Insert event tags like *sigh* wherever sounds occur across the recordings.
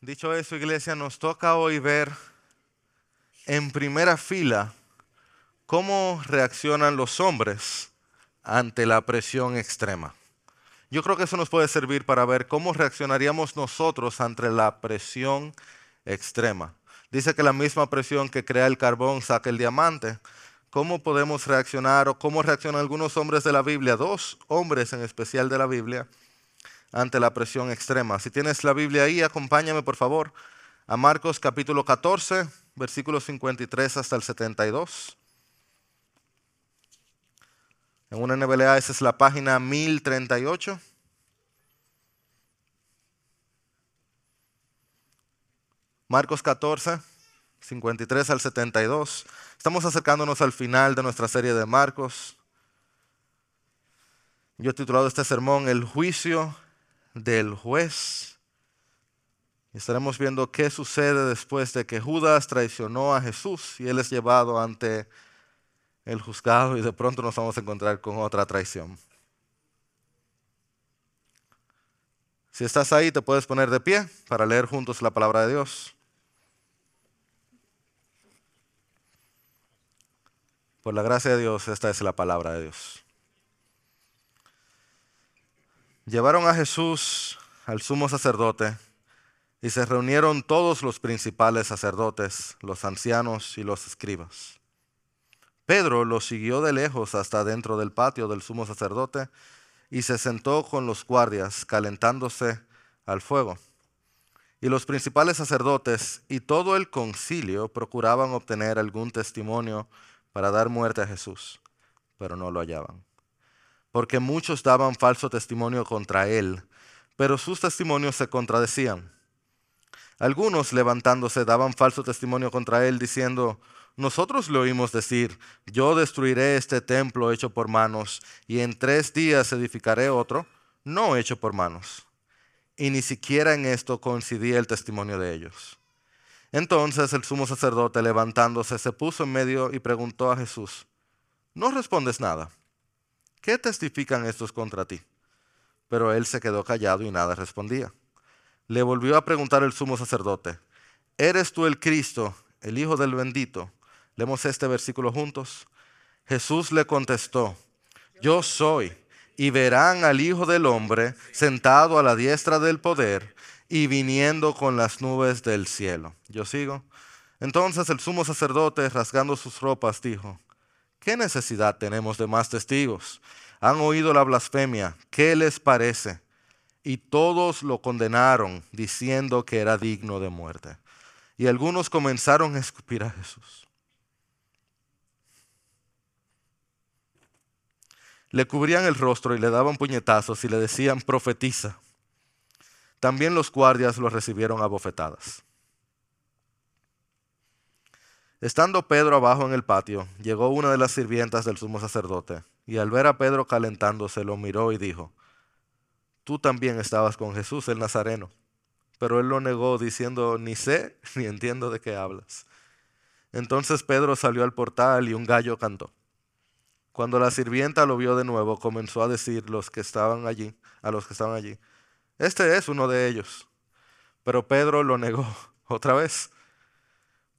Dicho eso, iglesia, nos toca hoy ver en primera fila cómo reaccionan los hombres ante la presión extrema. Yo creo que eso nos puede servir para ver cómo reaccionaríamos nosotros ante la presión extrema. Dice que la misma presión que crea el carbón saca el diamante. ¿Cómo podemos reaccionar o cómo reaccionan algunos hombres de la Biblia, dos hombres en especial de la Biblia, ante la presión extrema? Si tienes la Biblia ahí, acompáñame por favor a Marcos capítulo 14, versículos 53 hasta el 72. En una NBLA esa es la página 1038. Marcos 14, 53 al 72. Estamos acercándonos al final de nuestra serie de Marcos. Yo he titulado este sermón El juicio del juez. Estaremos viendo qué sucede después de que Judas traicionó a Jesús y él es llevado ante el juzgado y de pronto nos vamos a encontrar con otra traición. Si estás ahí, te puedes poner de pie para leer juntos la palabra de Dios. Por la gracia de Dios, esta es la palabra de Dios. Llevaron a Jesús al sumo sacerdote y se reunieron todos los principales sacerdotes, los ancianos y los escribas. Pedro lo siguió de lejos hasta dentro del patio del sumo sacerdote y se sentó con los guardias, calentándose al fuego. Y los principales sacerdotes y todo el concilio procuraban obtener algún testimonio para dar muerte a Jesús, pero no lo hallaban. Porque muchos daban falso testimonio contra él, pero sus testimonios se contradecían. Algunos levantándose daban falso testimonio contra él, diciendo, nosotros le oímos decir, yo destruiré este templo hecho por manos y en tres días edificaré otro, no hecho por manos. Y ni siquiera en esto coincidía el testimonio de ellos. Entonces el sumo sacerdote levantándose se puso en medio y preguntó a Jesús, ¿no respondes nada? ¿Qué testifican estos contra ti? Pero él se quedó callado y nada respondía. Le volvió a preguntar el sumo sacerdote, ¿eres tú el Cristo, el Hijo del bendito? Leemos este versículo juntos. Jesús le contestó, yo soy, y verán al Hijo del Hombre sentado a la diestra del poder y viniendo con las nubes del cielo. Yo sigo. Entonces el sumo sacerdote, rasgando sus ropas, dijo, ¿qué necesidad tenemos de más testigos? Han oído la blasfemia, ¿qué les parece? Y todos lo condenaron, diciendo que era digno de muerte. Y algunos comenzaron a escupir a Jesús. le cubrían el rostro y le daban puñetazos y le decían, profetiza. También los guardias lo recibieron a bofetadas. Estando Pedro abajo en el patio, llegó una de las sirvientas del sumo sacerdote, y al ver a Pedro calentándose, lo miró y dijo, Tú también estabas con Jesús el Nazareno. Pero él lo negó, diciendo, Ni sé *laughs* ni entiendo de qué hablas. Entonces Pedro salió al portal y un gallo cantó. Cuando la sirvienta lo vio de nuevo, comenzó a decir los que estaban allí, a los que estaban allí, este es uno de ellos. Pero Pedro lo negó *laughs* otra vez.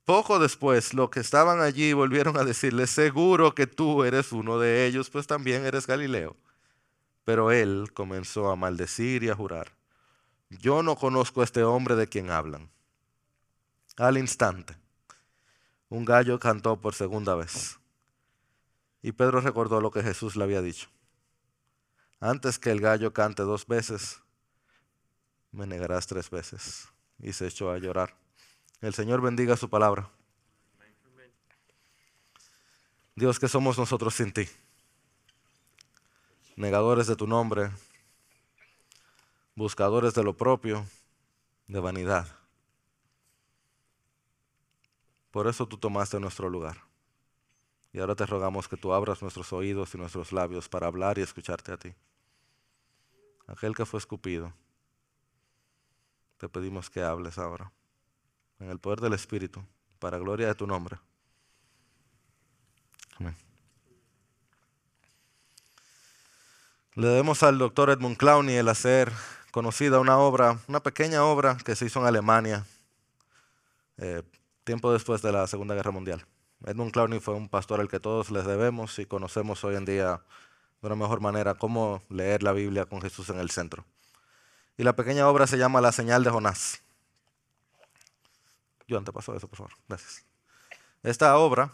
Poco después, los que estaban allí volvieron a decirle, seguro que tú eres uno de ellos, pues también eres Galileo. Pero él comenzó a maldecir y a jurar, yo no conozco a este hombre de quien hablan. Al instante, un gallo cantó por segunda vez. Y Pedro recordó lo que Jesús le había dicho. Antes que el gallo cante dos veces, me negarás tres veces. Y se echó a llorar. El Señor bendiga su palabra. Dios, que somos nosotros sin ti? Negadores de tu nombre, buscadores de lo propio, de vanidad. Por eso tú tomaste nuestro lugar. Y ahora te rogamos que tú abras nuestros oídos y nuestros labios para hablar y escucharte a ti. Aquel que fue escupido, te pedimos que hables ahora, en el poder del Espíritu, para gloria de tu nombre. Amén. Le debemos al doctor Edmund Clowney el hacer conocida una obra, una pequeña obra que se hizo en Alemania, eh, tiempo después de la Segunda Guerra Mundial. Edmund Clowney fue un pastor al que todos les debemos y conocemos hoy en día de una mejor manera cómo leer la Biblia con Jesús en el centro. Y la pequeña obra se llama La señal de Jonás. Yo te paso eso, por favor. Gracias. Esta obra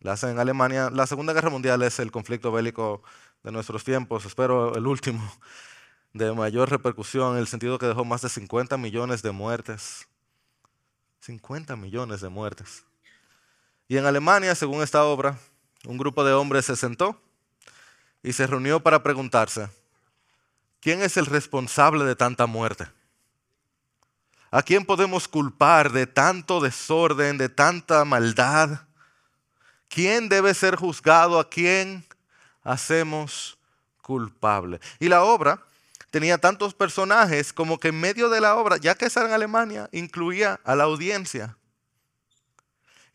la hacen en Alemania. La Segunda Guerra Mundial es el conflicto bélico de nuestros tiempos, espero el último, *laughs* de mayor repercusión, en el sentido que dejó más de 50 millones de muertes. 50 millones de muertes. Y en Alemania, según esta obra, un grupo de hombres se sentó y se reunió para preguntarse, ¿quién es el responsable de tanta muerte? ¿A quién podemos culpar de tanto desorden, de tanta maldad? ¿Quién debe ser juzgado? ¿A quién hacemos culpable? Y la obra tenía tantos personajes como que en medio de la obra, ya que estaba en Alemania, incluía a la audiencia.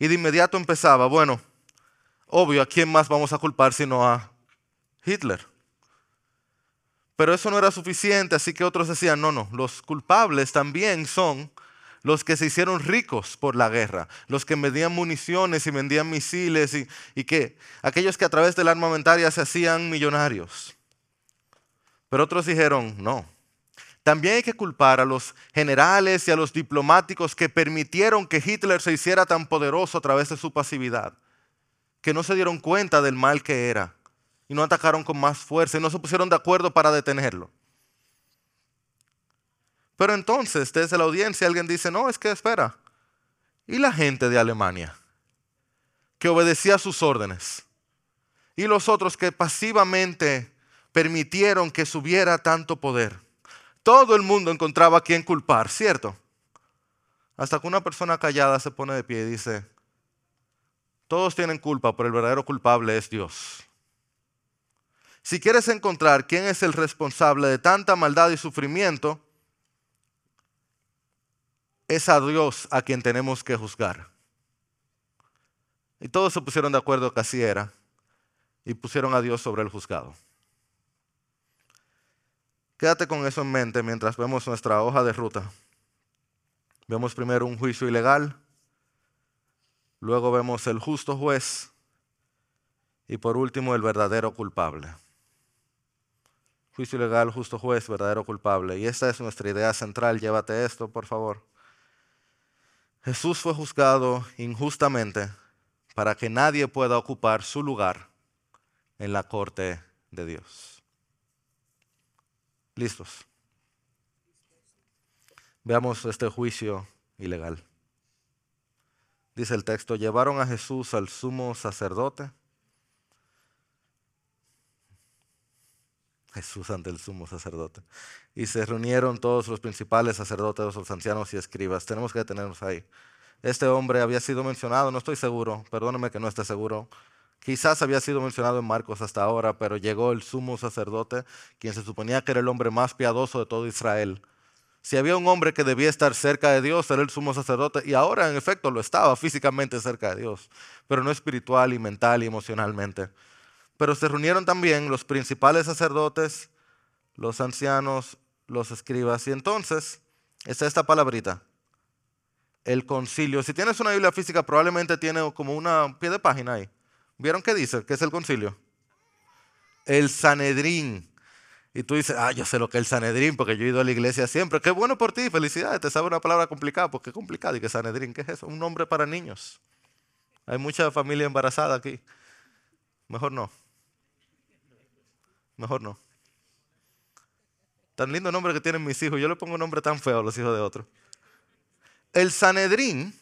Y de inmediato empezaba, bueno, obvio, ¿a quién más vamos a culpar sino a Hitler. Pero eso no era suficiente, así que otros decían, no, no, los culpables también son los que se hicieron ricos por la guerra, los que vendían municiones y vendían misiles y, y que aquellos que a través de la armamentaria se hacían millonarios. Pero otros dijeron, no, también hay que culpar a los generales y a los diplomáticos que permitieron que Hitler se hiciera tan poderoso a través de su pasividad, que no se dieron cuenta del mal que era y no atacaron con más fuerza y no se pusieron de acuerdo para detenerlo. Pero entonces, desde la audiencia, alguien dice, no, es que espera. ¿Y la gente de Alemania? Que obedecía sus órdenes. Y los otros que pasivamente permitieron que subiera tanto poder. Todo el mundo encontraba a quien culpar, ¿cierto? Hasta que una persona callada se pone de pie y dice, todos tienen culpa, pero el verdadero culpable es Dios. Si quieres encontrar quién es el responsable de tanta maldad y sufrimiento, es a Dios a quien tenemos que juzgar. Y todos se pusieron de acuerdo que así era y pusieron a Dios sobre el juzgado. Quédate con eso en mente mientras vemos nuestra hoja de ruta. Vemos primero un juicio ilegal, luego vemos el justo juez y por último el verdadero culpable juicio legal, justo juez, verdadero culpable. Y esta es nuestra idea central. Llévate esto, por favor. Jesús fue juzgado injustamente para que nadie pueda ocupar su lugar en la corte de Dios. ¿Listos? Veamos este juicio ilegal. Dice el texto, llevaron a Jesús al sumo sacerdote Jesús ante el sumo sacerdote. Y se reunieron todos los principales sacerdotes, los ancianos y escribas. Tenemos que detenernos ahí. Este hombre había sido mencionado, no estoy seguro, perdóneme que no esté seguro. Quizás había sido mencionado en Marcos hasta ahora, pero llegó el sumo sacerdote, quien se suponía que era el hombre más piadoso de todo Israel. Si había un hombre que debía estar cerca de Dios, era el sumo sacerdote, y ahora en efecto lo estaba físicamente cerca de Dios, pero no espiritual y mental y emocionalmente. Pero se reunieron también los principales sacerdotes, los ancianos, los escribas. Y entonces está esta palabrita, el concilio. Si tienes una Biblia física, probablemente tiene como una pie de página ahí. ¿Vieron qué dice? ¿Qué es el concilio? El Sanedrín. Y tú dices, ah, yo sé lo que es el Sanedrín porque yo he ido a la iglesia siempre. Qué bueno por ti, felicidades. Te sabe una palabra complicada, porque es complicado. ¿Y qué Sanedrín? ¿Qué es eso? Un nombre para niños. Hay mucha familia embarazada aquí. Mejor no. Mejor no. Tan lindo nombre que tienen mis hijos. Yo le pongo un nombre tan feo a los hijos de otros. El Sanedrín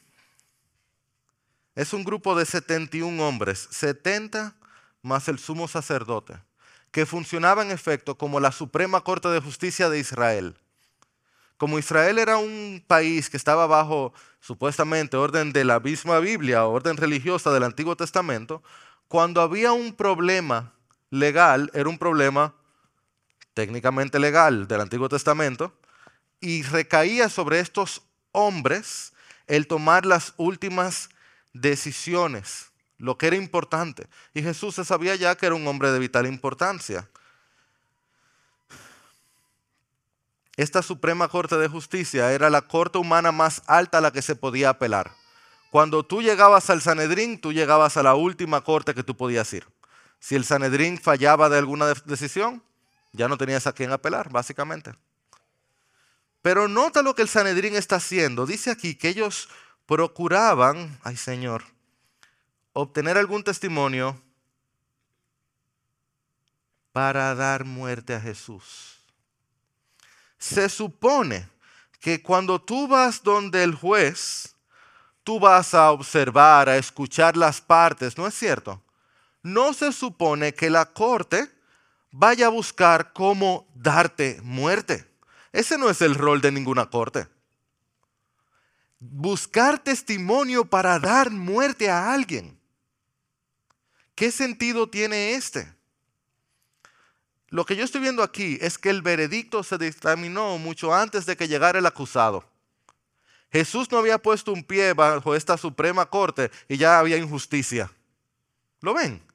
es un grupo de 71 hombres, 70 más el sumo sacerdote, que funcionaba en efecto como la Suprema Corte de Justicia de Israel. Como Israel era un país que estaba bajo supuestamente orden de la misma Biblia, orden religiosa del Antiguo Testamento, cuando había un problema legal era un problema técnicamente legal del Antiguo Testamento y recaía sobre estos hombres el tomar las últimas decisiones, lo que era importante. Y Jesús se sabía ya que era un hombre de vital importancia. esta Suprema Corte de Justicia era la corte humana más alta a la que se podía apelar. Cuando tú llegabas al Sanedrín, tú llegabas a la última corte que tú podías ir. Si el Sanedrín fallaba de alguna decisión, ya no tenías a quién apelar, básicamente. Pero nota lo que el Sanedrín está haciendo. Dice aquí que ellos procuraban, ay Señor, obtener algún testimonio para dar muerte a Jesús. Se supone que cuando tú vas donde el juez, tú vas a observar, a escuchar las partes, ¿no es cierto? No se supone que la corte vaya a buscar cómo darte muerte. Ese no es el rol de ninguna corte. Buscar testimonio para dar muerte a alguien. ¿Qué sentido tiene este? Lo que yo estoy viendo aquí es que el veredicto se dictaminó mucho antes de que llegara el acusado. Jesús no había puesto un pie bajo esta suprema corte y ya había injusticia. ¿Lo ven?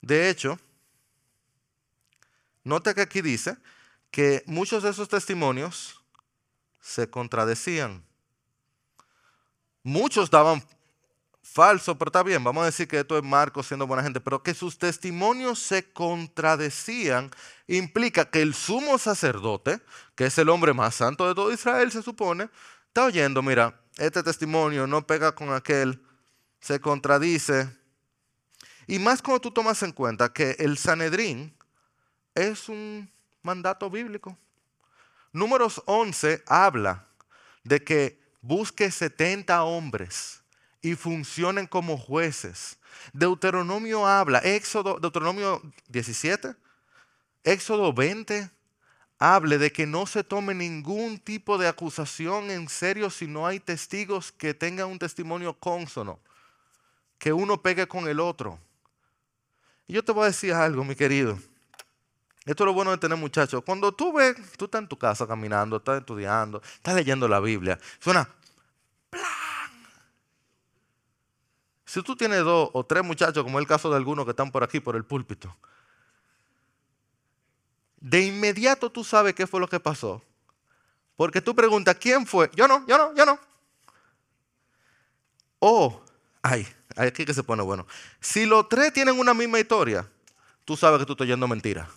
De hecho, nota que aquí dice que muchos de esos testimonios se contradecían. Muchos daban falso, pero está bien, vamos a decir que esto es Marcos siendo buena gente, pero que sus testimonios se contradecían implica que el sumo sacerdote, que es el hombre más santo de todo Israel, se supone, está oyendo, mira, este testimonio no pega con aquel, se contradice. Y más cuando tú tomas en cuenta que el Sanedrín es un mandato bíblico. Números 11 habla de que busque 70 hombres y funcionen como jueces. Deuteronomio habla, Éxodo, Deuteronomio 17, Éxodo 20, hable de que no se tome ningún tipo de acusación en serio si no hay testigos que tengan un testimonio cónsono, que uno pegue con el otro. Y yo te voy a decir algo, mi querido. Esto es lo bueno de tener muchachos. Cuando tú ves, tú estás en tu casa caminando, estás estudiando, estás leyendo la Biblia, suena Si tú tienes dos o tres muchachos, como es el caso de algunos que están por aquí, por el púlpito, de inmediato tú sabes qué fue lo que pasó. Porque tú preguntas, ¿quién fue? Yo no, yo no, yo no. O, ay, aquí que se pone bueno. Si los tres tienen una misma historia, tú sabes que tú estás yendo mentira.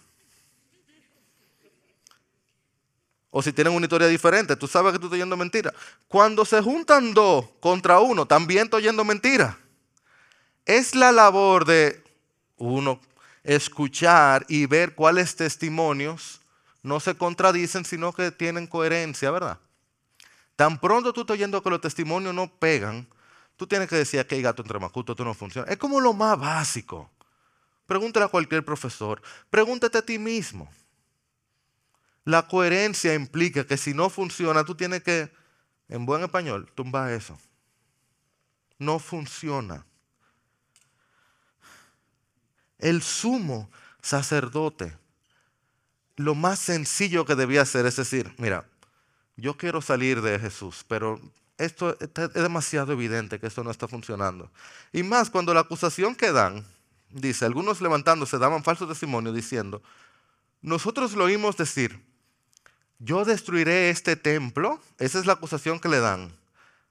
O si tienen una historia diferente, tú sabes que tú estás yendo mentira. Cuando se juntan dos contra uno, también estoy yendo mentira. Es la labor de uno escuchar y ver cuáles testimonios no se contradicen, sino que tienen coherencia, ¿verdad? Tan pronto tú estás oyendo que los testimonios no pegan, tú tienes que decir que hay gato entre macuto, tú no funciona. Es como lo más básico. Pregúntale a cualquier profesor, pregúntate a ti mismo. La coherencia implica que si no funciona, tú tienes que, en buen español, tumbar eso. No funciona el sumo sacerdote, lo más sencillo que debía hacer es decir, mira, yo quiero salir de Jesús, pero esto es demasiado evidente que esto no está funcionando. Y más cuando la acusación que dan, dice, algunos levantándose daban falso testimonio diciendo, nosotros lo oímos decir, yo destruiré este templo, esa es la acusación que le dan.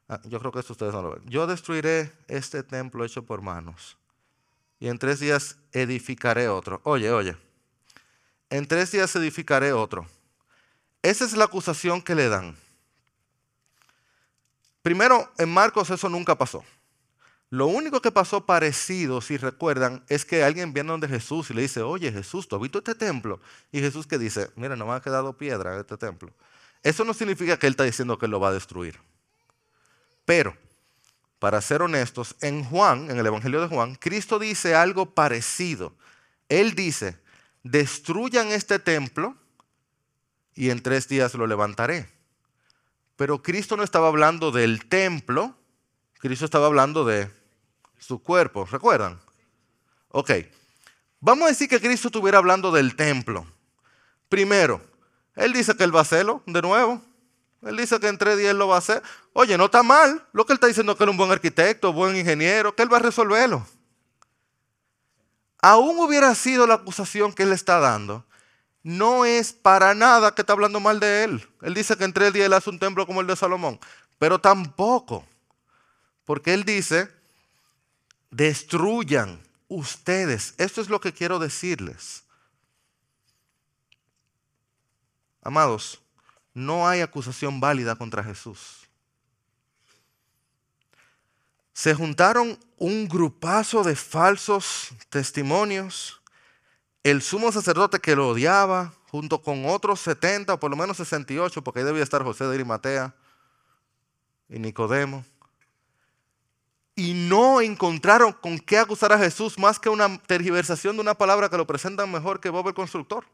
Ah, yo creo que esto ustedes no lo ven. Yo destruiré este templo hecho por manos y en tres días edificaré otro. Oye, oye, en tres días edificaré otro. Esa es la acusación que le dan. Primero, en Marcos eso nunca pasó. Lo único que pasó parecido, si recuerdan, es que alguien viene donde Jesús y le dice, oye Jesús, ¿tú has visto este templo? Y Jesús que dice, mira, no me ha quedado piedra en este templo. Eso no significa que él está diciendo que lo va a destruir. Pero para ser honestos, en Juan, en el Evangelio de Juan, Cristo dice algo parecido. Él dice, destruyan este templo y en tres días lo levantaré. Pero Cristo no estaba hablando del templo, Cristo estaba hablando de su cuerpo, ¿recuerdan? Ok, vamos a decir que Cristo estuviera hablando del templo. Primero, Él dice que Él va a hacerlo de nuevo. Él dice que en tres días lo va a hacer. Oye, no está mal. Lo que él está diciendo es que él es un buen arquitecto, buen ingeniero, que él va a resolverlo. Aún hubiera sido la acusación que él está dando, no es para nada que está hablando mal de él. Él dice que en tres días él hace un templo como el de Salomón, pero tampoco, porque él dice, destruyan ustedes. Esto es lo que quiero decirles. Amados, no hay acusación válida contra Jesús. Se juntaron un grupazo de falsos testimonios. El sumo sacerdote que lo odiaba, junto con otros 70 o por lo menos 68, porque ahí debía estar José de Arimatea y Nicodemo. Y no encontraron con qué acusar a Jesús más que una tergiversación de una palabra que lo presentan mejor que Bob el constructor.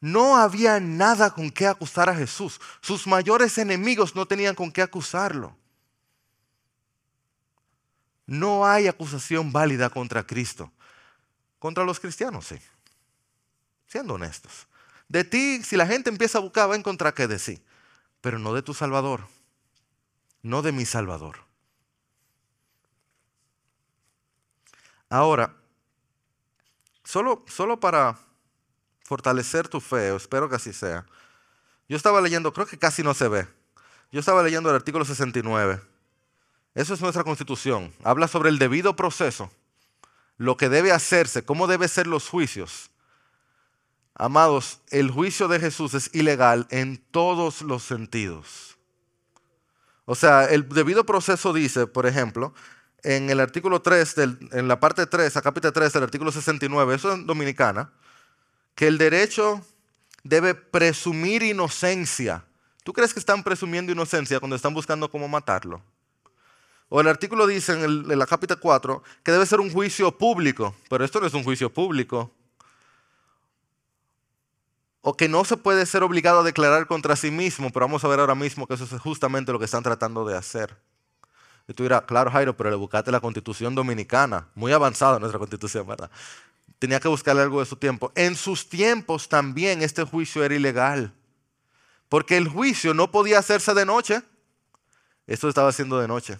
No había nada con qué acusar a Jesús. Sus mayores enemigos no tenían con qué acusarlo. No hay acusación válida contra Cristo. Contra los cristianos, sí. Siendo honestos. De ti, si la gente empieza a buscar, va a encontrar qué decir. Pero no de tu Salvador. No de mi Salvador. Ahora, solo, solo para fortalecer tu fe, espero que así sea. Yo estaba leyendo, creo que casi no se ve. Yo estaba leyendo el artículo 69. Eso es nuestra constitución. Habla sobre el debido proceso, lo que debe hacerse, cómo deben ser los juicios. Amados, el juicio de Jesús es ilegal en todos los sentidos. O sea, el debido proceso dice, por ejemplo, en el artículo 3, en la parte 3, a capítulo 3 del artículo 69, eso es dominicana, que el derecho debe presumir inocencia. ¿Tú crees que están presumiendo inocencia cuando están buscando cómo matarlo? O el artículo dice en, la capítulo 4 que debe ser un juicio público, pero esto no es un juicio público. O que no se puede ser obligado a declarar contra sí mismo, pero vamos a ver ahora mismo que eso es justamente lo que están tratando de hacer. Y tú dirás, claro Jairo, pero le buscaste la constitución dominicana, muy avanzada nuestra constitución, ¿verdad? Tenía que buscarle algo de su tiempo. En sus tiempos también este juicio era ilegal, porque el juicio no podía hacerse de noche, esto estaba haciendo de noche.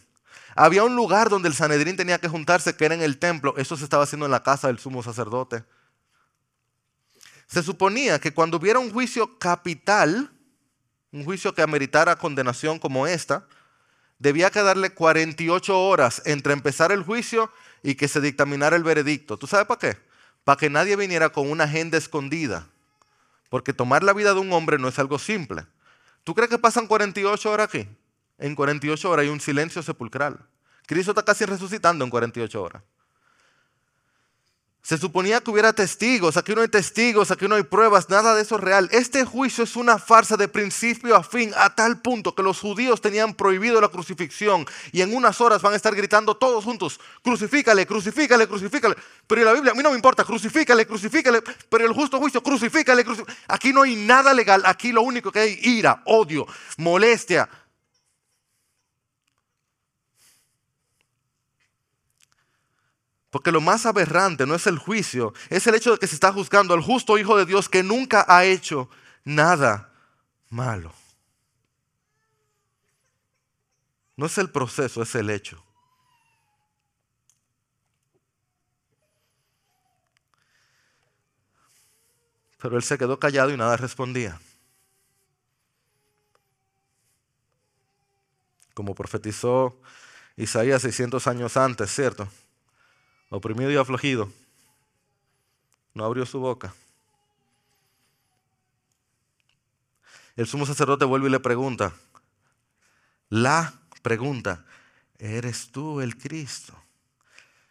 Había un lugar donde el Sanedrín tenía que juntarse, que era en el templo. Eso se estaba haciendo en la casa del sumo sacerdote. Se suponía que cuando hubiera un juicio capital, un juicio que ameritara condenación como esta, debía quedarle 48 horas entre empezar el juicio y que se dictaminara el veredicto. ¿Tú sabes para qué? Para que nadie viniera con una agenda escondida. Porque tomar la vida de un hombre no es algo simple. ¿Tú crees que pasan 48 horas aquí? En 48 horas hay un silencio sepulcral. Cristo está casi resucitando en 48 horas. Se suponía que hubiera testigos, aquí no hay testigos, aquí no hay pruebas, nada de eso es real. Este juicio es una farsa de principio a fin, a tal punto que los judíos tenían prohibido la crucifixión y en unas horas van a estar gritando todos juntos, crucifícale, crucifícale, crucifícale. Pero la Biblia, a mí no me importa, crucifícale, crucifícale, pero el justo juicio, crucifícale, crucifícale. Aquí no hay nada legal, aquí lo único que hay ira, odio, molestia, Porque lo más aberrante no es el juicio, es el hecho de que se está juzgando al justo Hijo de Dios que nunca ha hecho nada malo. No es el proceso, es el hecho. Pero él se quedó callado y nada respondía. Como profetizó Isaías 600 años antes, ¿cierto? Oprimido y afligido, no abrió su boca. El sumo sacerdote vuelve y le pregunta, la pregunta, ¿eres tú el Cristo?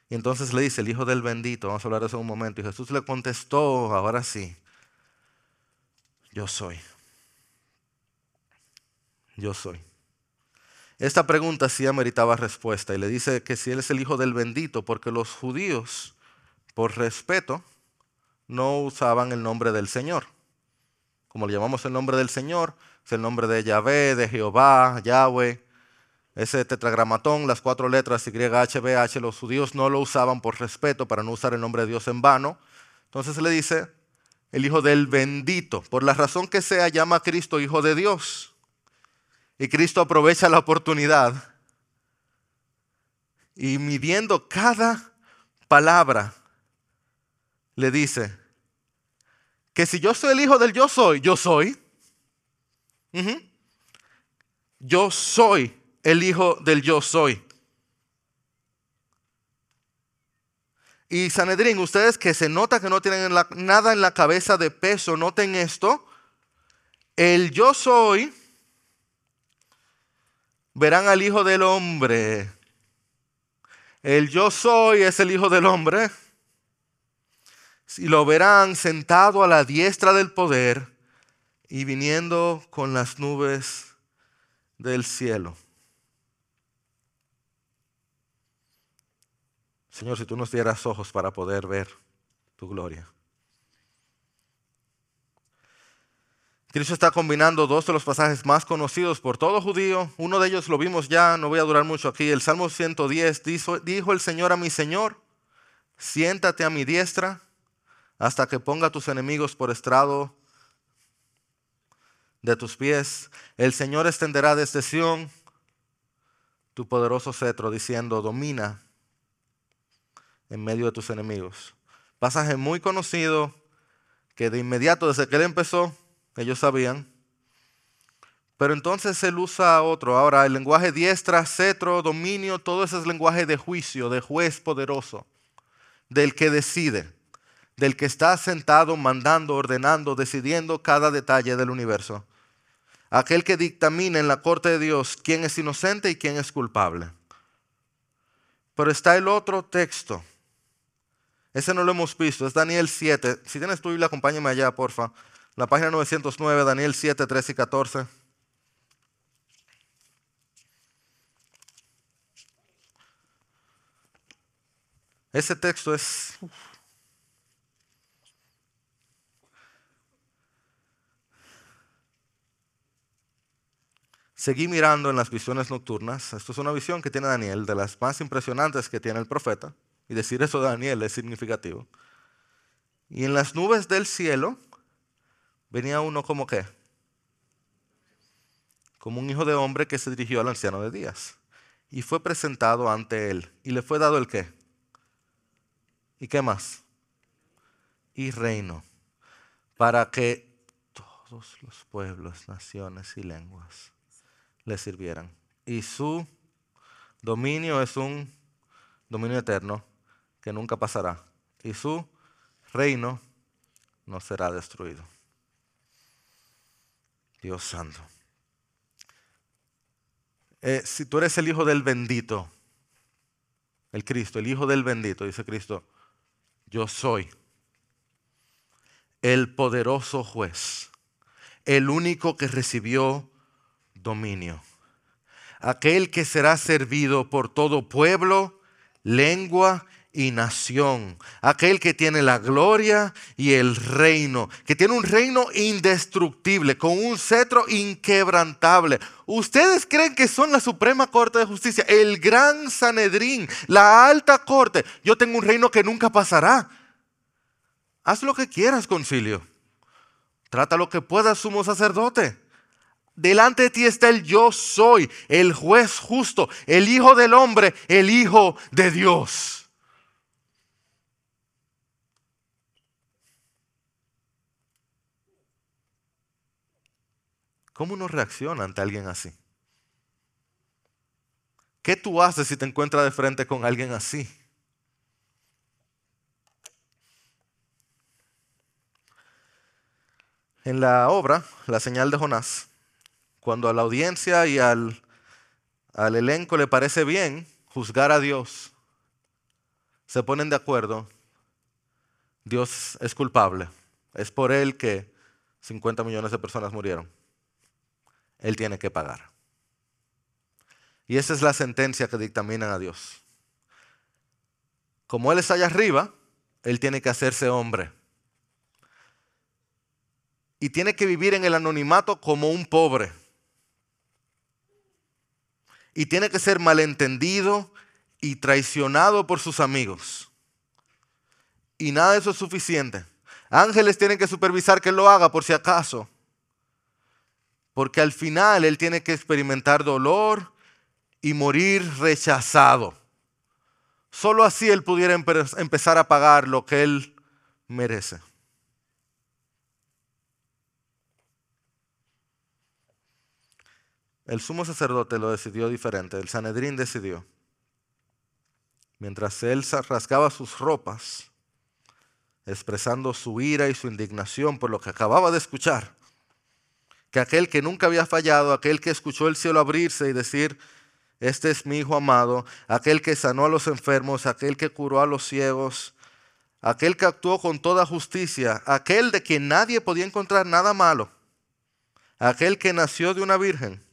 Y entonces le dice, el Hijo del bendito, vamos a hablar de eso en un momento, y Jesús le contestó, ahora sí, yo soy. Yo soy. Esta pregunta sí ameritaba respuesta y le dice que si él es el hijo del bendito, porque los judíos, por respeto, no usaban el nombre del Señor. Como le llamamos el nombre del Señor, es el nombre de Yahvé, de Jehová, Yahweh. Ese tetragramatón, las cuatro letras YHBH, los judíos no lo usaban por respeto para no usar el nombre de Dios en vano. Entonces le dice, el hijo del bendito, por la razón que sea, llama a Cristo hijo de Dios. Y Cristo aprovecha la oportunidad y midiendo cada palabra, le dice, que si yo soy el hijo del yo soy, yo soy. Yo soy el hijo del yo soy. Y Sanedrín, ustedes que se nota que no tienen nada en la cabeza de peso, noten esto. El yo soy, verán al hijo del hombre. El yo soy es el hijo del hombre. Y lo verán sentado a la diestra del poder y viniendo con las nubes del cielo. Señor, si tú nos dieras ojos para poder ver tu gloria. Cristo está combinando dos de los pasajes más conocidos por todo judío. Uno de ellos lo vimos ya, no voy a durar mucho aquí. El Salmo 110 dijo, dijo el Señor a mi Señor, siéntate a mi diestra hasta que ponga a tus enemigos por estrado de tus pies. El Señor extenderá desde Sión tu poderoso cetro, diciendo, domina en medio de tus enemigos. Pasaje muy conocido que de inmediato, desde que él empezó, ellos sabían. Pero entonces él usa otro. Ahora, el lenguaje diestra, cetro, dominio, todo ese es lenguaje de juicio, de juez poderoso, del que decide, del que está sentado mandando, ordenando, decidiendo cada detalle del universo. Aquel que dictamina en la corte de Dios quién es inocente y quién es culpable. Pero está el otro texto. Ese no lo hemos visto, es Daniel 7. Si tienes tu Biblia, acompáñame allá, porfa. La página 909, Daniel 7, 13 y 14. Ese texto es... Seguí mirando en las visiones nocturnas. Esto es una visión que tiene Daniel, de las más impresionantes que tiene el profeta. Y decir eso de Daniel es significativo. Y en las nubes del cielo venía uno como qué? Como un hijo de hombre que se dirigió al anciano de días. Y fue presentado ante él. Y le fue dado el qué? ¿Y qué más? Y reino. Para que todos los pueblos, naciones y lenguas le sirvieran. Y su dominio es un dominio eterno que nunca pasará. Y su reino no será destruido. Dios santo. Eh, si tú eres el hijo del bendito, el Cristo, el hijo del bendito, dice Cristo, yo soy el poderoso juez, el único que recibió dominio, aquel que será servido por todo pueblo, lengua y nación, aquel que tiene la gloria y el reino, que tiene un reino indestructible, con un cetro inquebrantable. ¿Ustedes creen que son la Suprema Corte de Justicia, el gran Sanedrín, la alta corte? Yo tengo un reino que nunca pasará. Haz lo que quieras, concilio. Trata lo que puedas, sumo sacerdote. Delante de ti está el yo soy, el juez justo, el hijo del hombre, el hijo de Dios. ¿Cómo uno reacciona ante alguien así? ¿Qué tú haces si te encuentras de frente con alguien así? En la obra, La señal de Jonás, cuando a la audiencia y al, al elenco le parece bien juzgar a Dios, se ponen de acuerdo, Dios es culpable. Es por él que 50 millones de personas murieron. Él tiene que pagar. Y esa es la sentencia que dictaminan a Dios. Como Él está allá arriba, Él tiene que hacerse hombre. Y tiene que vivir en el anonimato como un pobre. Y tiene que ser malentendido y traicionado por sus amigos. Y nada de eso es suficiente. Ángeles tienen que supervisar que lo haga por si acaso. Porque al final él tiene que experimentar dolor y morir rechazado. Solo así él pudiera empezar a pagar lo que él merece. El sumo sacerdote lo decidió diferente, el Sanedrín decidió. Mientras él rasgaba sus ropas, expresando su ira y su indignación por lo que acababa de escuchar, que aquel que nunca había fallado, aquel que escuchó el cielo abrirse y decir, este es mi Hijo amado, aquel que sanó a los enfermos, aquel que curó a los ciegos, aquel que actuó con toda justicia, aquel de quien nadie podía encontrar nada malo, aquel que nació de una virgen,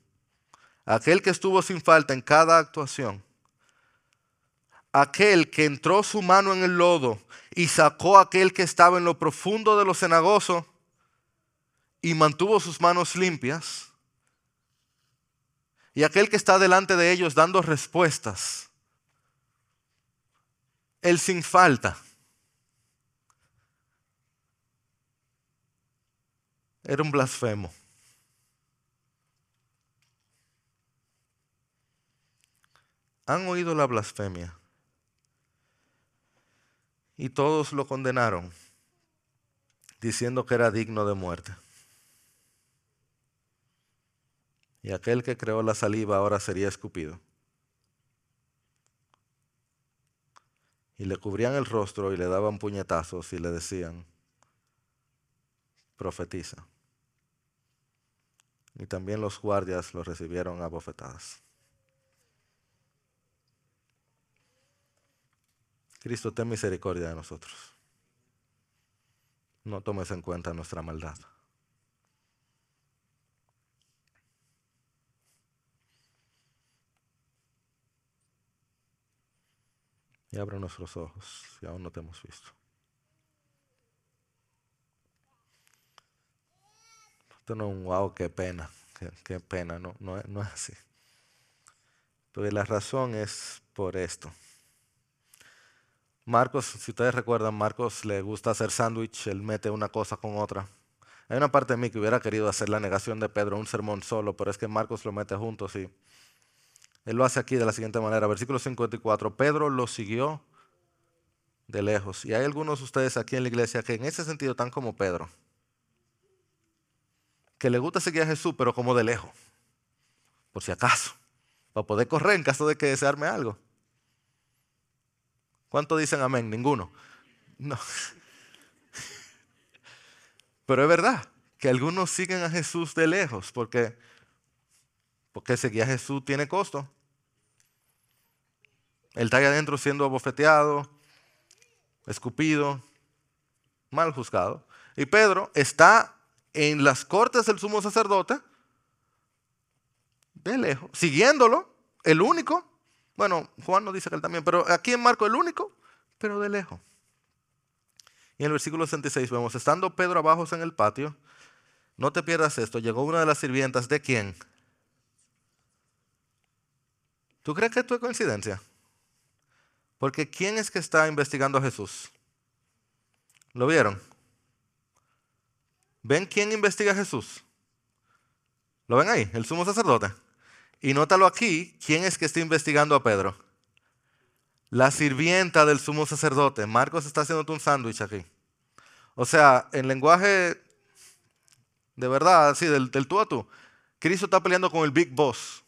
aquel que estuvo sin falta en cada actuación, aquel que entró su mano en el lodo y sacó a aquel que estaba en lo profundo de lo cenagoso y mantuvo sus manos limpias, y aquel que está delante de ellos dando respuestas, el sin falta era un blasfemo. Han oído la blasfemia y todos lo condenaron diciendo que era digno de muerte. Y aquel que creó la saliva ahora sería escupido. Y le cubrían el rostro y le daban puñetazos y le decían, profetiza y también los guardias lo recibieron a bofetadas. Cristo, ten misericordia de nosotros. No tomes en cuenta nuestra maldad. Y abre nuestros ojos si aún no te hemos visto. Esto no un wow, qué pena, qué, pena, no, no, es así. Pero la razón es por esto. Marcos, si ustedes recuerdan, Marcos le gusta hacer sándwich, él mete una cosa con otra. Hay una parte de mí que hubiera querido hacer la negación de Pedro, un sermón solo, pero es que Marcos lo mete juntos y él lo hace aquí de la siguiente manera. Versículo 54, Pedro lo siguió de lejos. Y hay algunos de ustedes aquí en la iglesia que en ese sentido están como Pedro que le gusta seguir a Jesús, pero como de lejos, por si acaso, para poder correr en caso de que desearme algo. ¿Cuántos dicen amén? Ninguno. No. *laughs* Pero es verdad que algunos siguen a Jesús de lejos porque, porque seguir a Jesús tiene costo. Él está ahí adentro siendo abofeteado, escupido, mal juzgado. Y Pedro está en las cortes del sumo sacerdote, de lejos, siguiéndolo, el único. Bueno, Juan no dice que él también, pero aquí en Marco el único, pero de lejos. Y en el versículo 66 vemos, estando Pedro abajo en el patio, no te pierdas esto, llegó una de las sirvientas, ¿de quién? ¿Tú crees que esto es coincidencia? Porque ¿quién es que está investigando a Jesús? ¿Lo vieron? ¿Ven quién investiga a Jesús? ¿Lo ven ahí? El sumo sacerdote. Y nótalo aquí, ¿quién es que está investigando a Pedro? La sirvienta del sumo sacerdote. Marcos está haciendo un sándwich aquí. O sea, en lenguaje de verdad, así, del, tú a tú. Cristo está peleando con el Big Boss,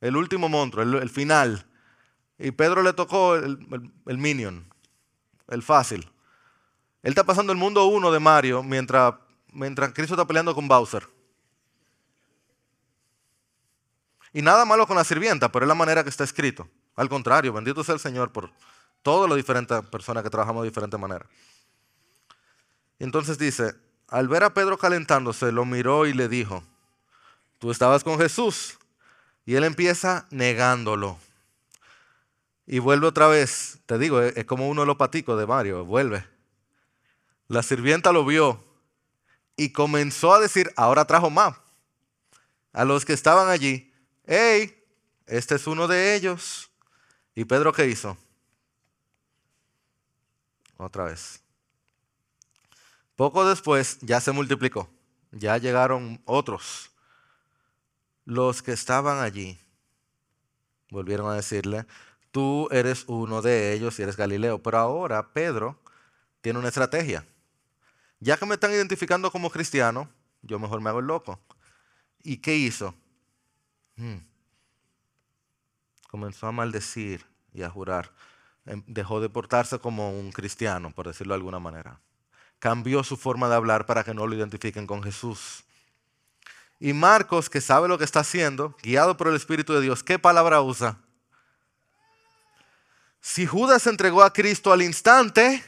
el último monstruo, el, final. Y Pedro le tocó el, el, minion, el fácil. Él está pasando el mundo uno de Mario mientras mientras Cristo está peleando con Bowser. Y nada malo con la sirvienta, pero es la manera que está escrito. Al contrario, bendito sea el Señor por todas las diferentes personas que trabajamos de diferente manera. Entonces dice, al ver a Pedro calentándose, lo miró y le dijo, tú estabas con Jesús. Y él empieza negándolo. Y vuelve otra vez. Te digo, es como uno de los paticos de Mario, vuelve. La sirvienta lo vio y comenzó a decir, ahora trajo más, a los que estaban allí, hey, este es uno de ellos. ¿Y Pedro qué hizo? Otra vez. Poco después ya se multiplicó, ya llegaron otros. Los que estaban allí volvieron a decirle, tú eres uno de ellos y eres Galileo. Pero ahora Pedro tiene una estrategia ya que me están identificando como cristiano, yo mejor me hago el loco. ¿Y qué hizo? Hmm. Comenzó a maldecir y a jurar. Em, dejó de portarse como un cristiano, por decirlo de alguna manera. Cambió su forma de hablar para que no lo identifiquen con Jesús. Y Marcos, que sabe lo que está haciendo, guiado por el Espíritu de Dios, ¿qué palabra usa? Si Judas entregó a Cristo al instante,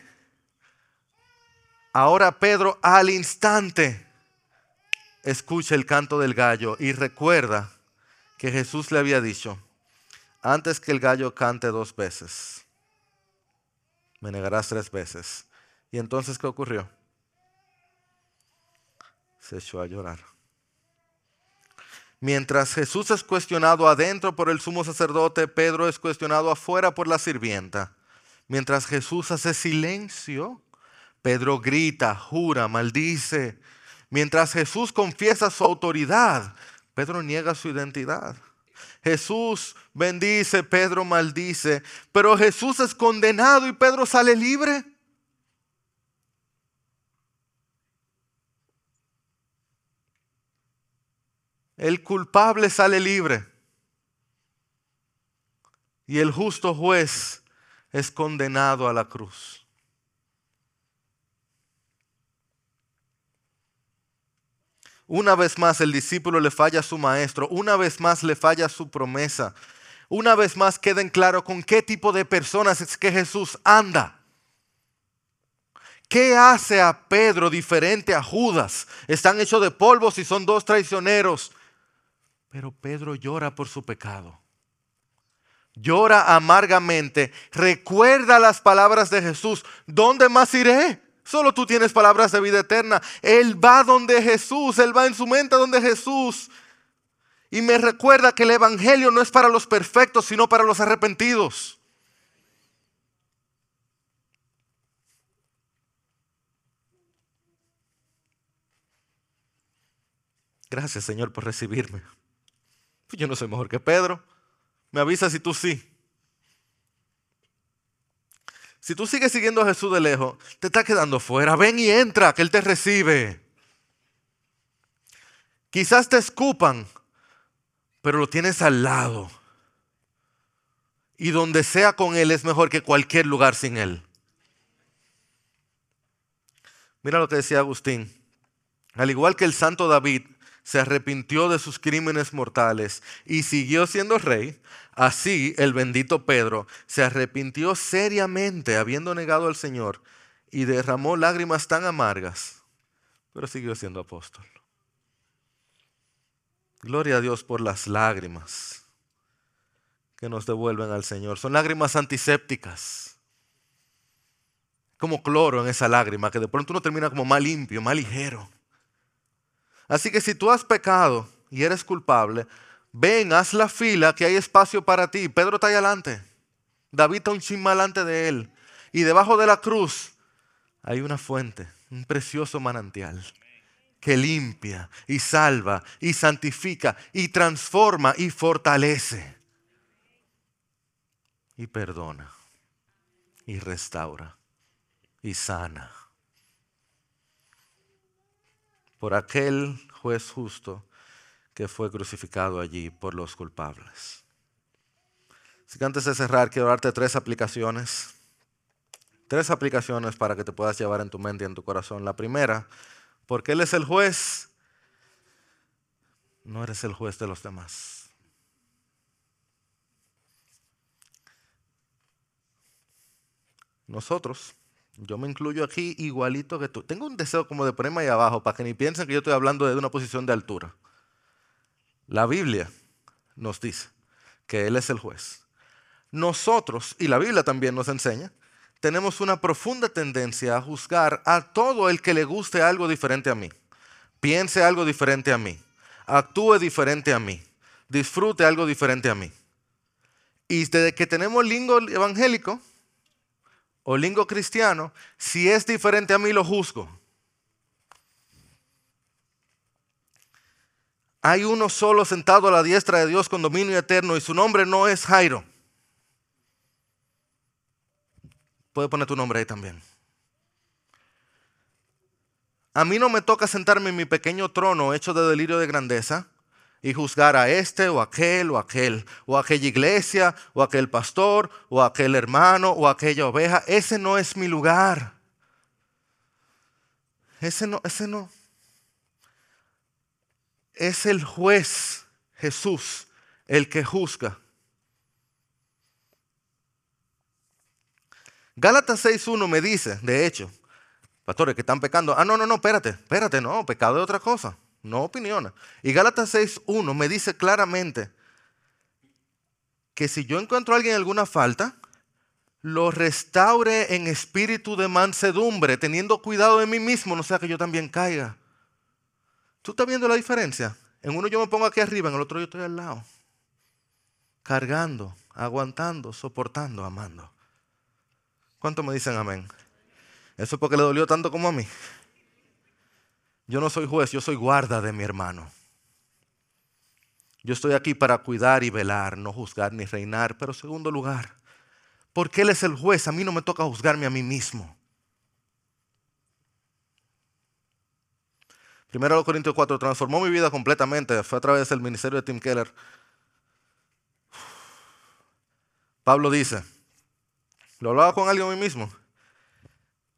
ahora Pedro al instante escucha el canto del gallo y recuerda que Jesús le había dicho, antes que el gallo cante dos veces, me negarás tres veces. ¿Y entonces qué ocurrió? Se echó a llorar. Mientras Jesús es cuestionado adentro por el sumo sacerdote, Pedro es cuestionado afuera por la sirvienta. Mientras Jesús hace silencio, Pedro grita, jura, maldice. Mientras Jesús confiesa su autoridad, Pedro niega su identidad. Jesús bendice, Pedro maldice, pero Jesús es condenado y Pedro sale libre. El culpable sale libre. Y el justo juez es condenado a la cruz. Una vez más el discípulo le falla a su maestro, una vez más le falla su promesa. Una vez más queden claro con qué tipo de personas es que Jesús anda. ¿Qué hace a Pedro diferente a Judas? Están hechos de polvo y son dos traicioneros. Pero Pedro llora por su pecado. Llora amargamente. Recuerda las palabras de Jesús. ¿Dónde más iré? Solo tú tienes palabras de vida eterna. Él va donde Jesús. Él va en su mente donde Jesús. Y me recuerda que el Evangelio no es para los perfectos, sino para los arrepentidos. Gracias Señor por recibirme. Pues yo no soy mejor que Pedro. Me avisa si tú sí. Si tú sigues siguiendo a Jesús de lejos, te está quedando fuera. Ven y entra, que Él te recibe. Quizás te escupan, pero lo tienes al lado. Y donde sea con Él es mejor que cualquier lugar sin Él. Mira lo que decía Agustín. Al igual que el santo David, se arrepintió de sus crímenes mortales y siguió siendo rey, así el bendito Pedro se arrepintió seriamente habiendo negado al Señor y derramó lágrimas tan amargas, pero siguió siendo apóstol. Gloria a Dios por las lágrimas que nos devuelven al Señor. Son lágrimas antisépticas. Como cloro en esa lágrima, que de pronto uno termina como más limpio, más ligero. Así que si tú has pecado y eres culpable, ven, haz la fila, que hay espacio para ti. Pedro está ahí adelante. David está un chisme adelante de él. Y debajo de la cruz hay una fuente, un precioso manantial que limpia y salva y santifica y transforma y fortalece y perdona y restaura y sana por aquel juez justo que fue crucificado allí por los culpables. Así que antes de cerrar, quiero darte tres aplicaciones. Tres aplicaciones para que te puedas llevar en tu mente y en tu corazón. La primera, porque Él es el juez, no eres el juez de los demás. Nosotros yo me incluyo aquí igualito que tú. Tengo un deseo como de ponerme ahí abajo para que ni piensen que yo estoy hablando de una posición de altura. La Biblia nos dice que Él es el juez. Nosotros, y la Biblia también nos enseña, tenemos una profunda tendencia a juzgar a todo el que le guste algo diferente a mí, piense algo diferente a mí, actúe diferente a mí, disfrute algo diferente a mí. Y desde que tenemos lingo evangélico, o lingo cristiano, si es diferente a mí lo juzgo. Hay uno solo sentado a la diestra de Dios con dominio eterno y su nombre no es Jairo. Puede poner tu nombre ahí también. A mí no me toca sentarme en mi pequeño trono hecho de delirio de grandeza y juzgar a este o aquel o aquel, o aquella iglesia, o aquel pastor, o aquel hermano, o aquella oveja. Ese no es mi lugar. Ese no, ese no. Es el juez Jesús el que juzga. Gálatas 6.1 me dice, de hecho, pastores que están pecando. Ah, no, no, no, espérate, espérate, no, pecado es otra cosa no opiniones. Y Gálatas 6.1 me dice claramente que si yo encuentro a alguien alguna falta, lo restaure en espíritu de mansedumbre, teniendo cuidado de mí mismo, no sea que yo también caiga. ¿Tú estás viendo la diferencia? En uno yo me pongo aquí arriba, en el otro yo estoy al lado. Cargando, aguantando, soportando, amando. ¿Cuántos me dicen amén? Eso es porque le dolió tanto como a mí. Yo no soy juez, yo soy guarda de mi hermano. Yo estoy aquí para cuidar y velar, no juzgar ni reinar. Pero segundo lugar, porque Él es el juez, a mí no me toca juzgarme a mí mismo. Primero Corintios 4 transformó mi vida completamente. Fue a través del ministerio de Tim Keller. Pablo dice, lo hablaba con alguien a mí mismo.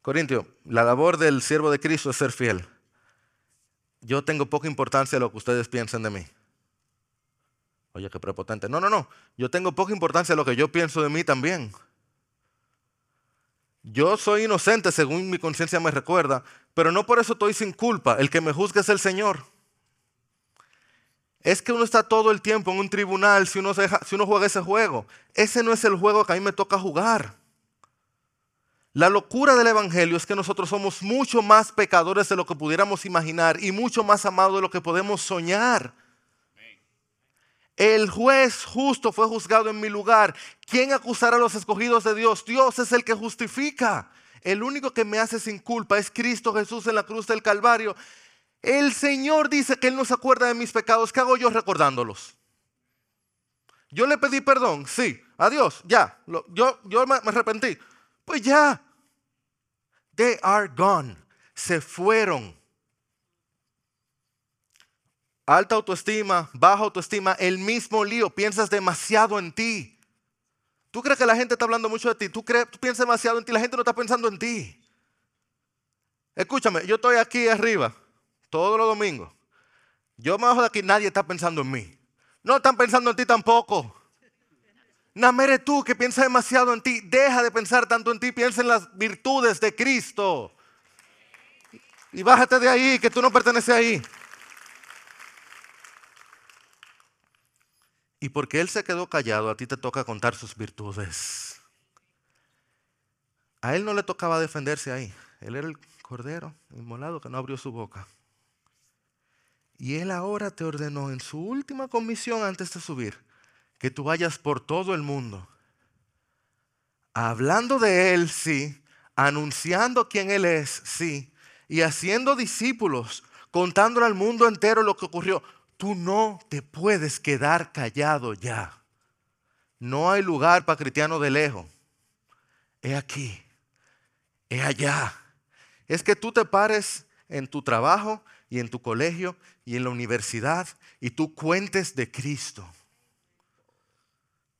Corintio, la labor del siervo de Cristo es ser fiel yo tengo poca importancia a lo que ustedes piensen de mí. Oye, qué prepotente. No, no, no. Yo tengo poca importancia a lo que yo pienso de mí también. Yo soy inocente según mi conciencia me recuerda, pero no por eso estoy sin culpa. El que me juzga es el Señor. Es que uno está todo el tiempo en un tribunal si si uno juega ese juego. Ese no es el juego que a mí me toca jugar. La locura del Evangelio es que nosotros somos mucho más pecadores de lo que pudiéramos imaginar y mucho más amados de lo que podemos soñar. El juez justo fue juzgado en mi lugar. ¿Quién acusará a los escogidos de Dios? Dios es el que justifica. El único que me hace sin culpa es Cristo Jesús en la cruz del Calvario. El Señor dice que Él no se acuerda de mis pecados. ¿Qué hago yo recordándolos? Yo le pedí perdón, sí. Adiós, ya. Yo, yo me arrepentí. Pues ya. They are gone. Se fueron. Alta autoestima, baja autoestima, el mismo lío. Piensas demasiado en ti. ¿Tú crees que la gente está hablando mucho de ti? ¿Tú, crees, tú piensas demasiado en ti? La gente no está pensando en ti. Escúchame, yo estoy aquí arriba todos los domingos. Yo me bajo de aquí, nadie está pensando en mí. No están pensando en ti tampoco. Namere tú que piensa demasiado en ti. Deja de pensar tanto en ti. Piensa en las virtudes de Cristo. Y bájate de ahí, que tú no perteneces ahí. Y porque Él se quedó callado, a ti te toca contar sus virtudes. A Él no le tocaba defenderse ahí. Él era el cordero inmolado que no abrió su boca. Y Él ahora te ordenó en su última comisión antes de subir que tú vayas por todo el mundo, hablando de Él, sí, anunciando quién Él es, sí, y haciendo discípulos, contándole al mundo entero lo que ocurrió. Tú no te puedes quedar callado ya. No hay lugar para cristiano de lejos. Es aquí, es allá. Es que tú te pares en tu trabajo y en tu colegio y en la universidad y tú cuentes de Cristo.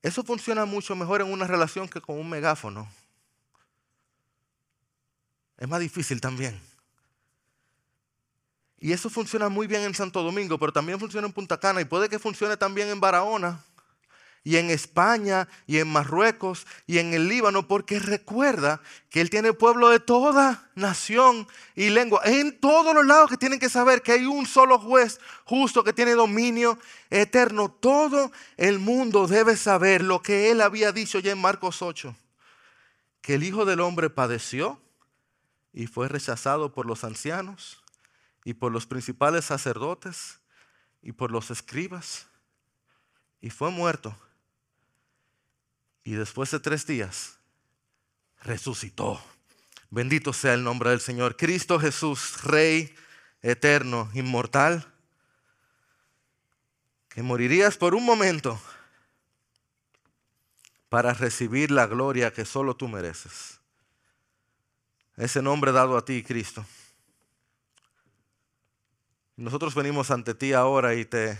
Eso funciona mucho mejor en una relación que con un megáfono. Es más difícil también. Y eso funciona muy bien en Santo Domingo, pero también funciona en Punta Cana y puede que funcione también en Barahona y en España y en Marruecos y en el Líbano, porque recuerda que Él tiene pueblo de toda nación y lengua, en todos los lados que tienen que saber que hay un solo juez justo que tiene dominio eterno. Todo el mundo debe saber lo que Él había dicho ya en Marcos 8, que el Hijo del Hombre padeció y fue rechazado por los ancianos y por los principales sacerdotes y por los escribas y fue muerto y después de tres días resucitó. Bendito sea el nombre del Señor. Cristo Jesús, Rey eterno, inmortal, que morirías por un momento para recibir la gloria que solo tú mereces. Ese nombre dado a ti, Cristo. Nosotros venimos ante ti ahora y te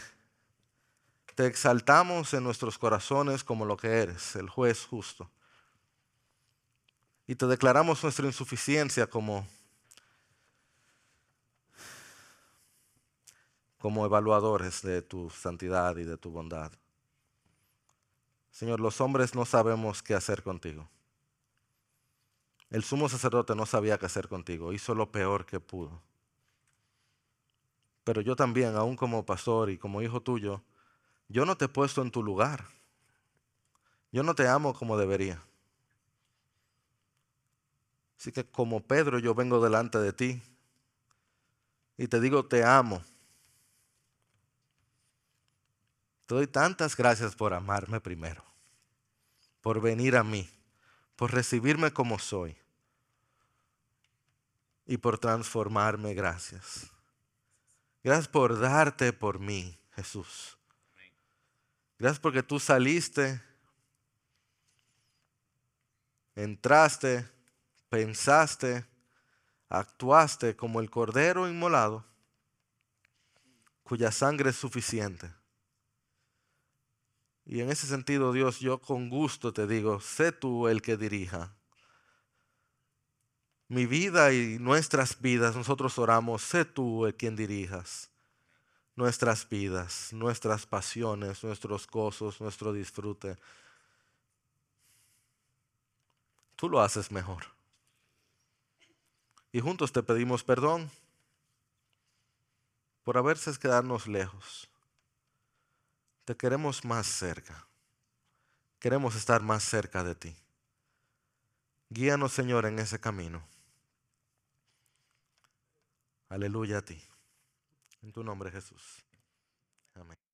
te exaltamos en nuestros corazones como lo que eres, el juez justo. Y te declaramos nuestra insuficiencia como, como evaluadores de tu santidad y de tu bondad. Señor, los hombres no sabemos qué hacer contigo. El sumo sacerdote no sabía qué hacer contigo, hizo lo peor que pudo. Pero yo también, aún como pastor y como hijo tuyo, yo no te he puesto en tu lugar. Yo no te amo como debería. Así que como Pedro yo vengo delante de ti y te digo, te amo. Te doy tantas gracias por amarme primero, por venir a mí, por recibirme como soy y por transformarme. Gracias. Gracias por darte por mí, Jesús. Gracias porque tú saliste, entraste, pensaste, actuaste como el cordero inmolado, cuya sangre es suficiente. Y en ese sentido, Dios, yo con gusto te digo, sé tú el que dirija mi vida y nuestras vidas, nosotros oramos, sé tú el quien dirijas nuestras vidas, nuestras pasiones, nuestros gozos, nuestro disfrute. Tú lo haces mejor. Y juntos te pedimos perdón por veces quedarnos lejos. Te queremos más cerca. Queremos estar más cerca de ti. Guíanos, Señor, en ese camino. Aleluya a ti. En tu nombre, Jesús. Amén.